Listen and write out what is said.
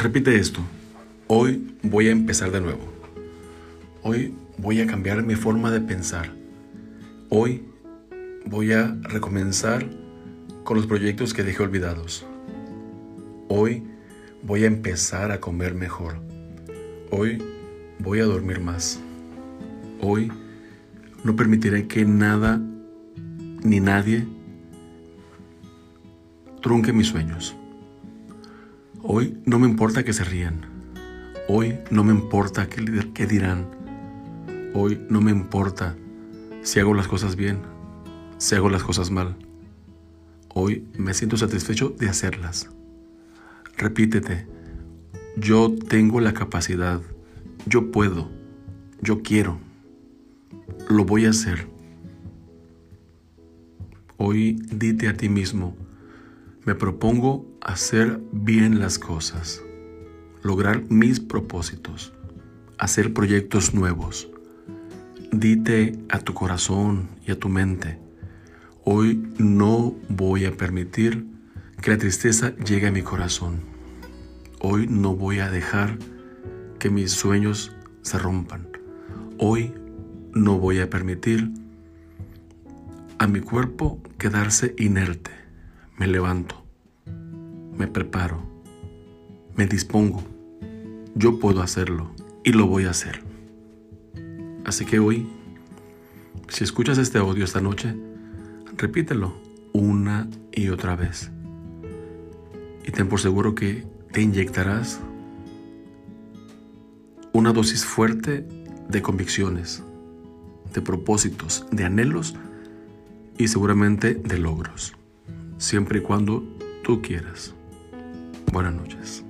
Repite esto. Hoy voy a empezar de nuevo. Hoy voy a cambiar mi forma de pensar. Hoy voy a recomenzar con los proyectos que dejé olvidados. Hoy voy a empezar a comer mejor. Hoy voy a dormir más. Hoy no permitiré que nada ni nadie trunque mis sueños. Hoy no me importa que se rían. Hoy no me importa qué, dirán. Hoy no me importa si hago las cosas bien, si hago las cosas mal. Hoy me siento satisfecho de hacerlas. Repítete, yo tengo la capacidad, yo puedo, yo quiero, lo voy a hacer. Hoy dite a ti mismo, me propongo hacer bien las cosas, lograr mis propósitos, hacer proyectos nuevos. Dite a tu corazón y a tu mente, hoy no voy a permitir que la tristeza llegue a mi corazón. Hoy no voy a dejar que mis sueños se rompan. Hoy no voy a permitir a mi cuerpo quedarse inerte. Me levanto, me preparo, me dispongo. Yo puedo hacerlo y lo voy a hacer. Así que hoy, si escuchas este audio esta noche, repítelo una y otra vez. Y ten por seguro que te inyectarás una dosis fuerte de convicciones, de propósitos, de anhelos y seguramente de logros, siempre y cuando tú quieras. Buenas noches.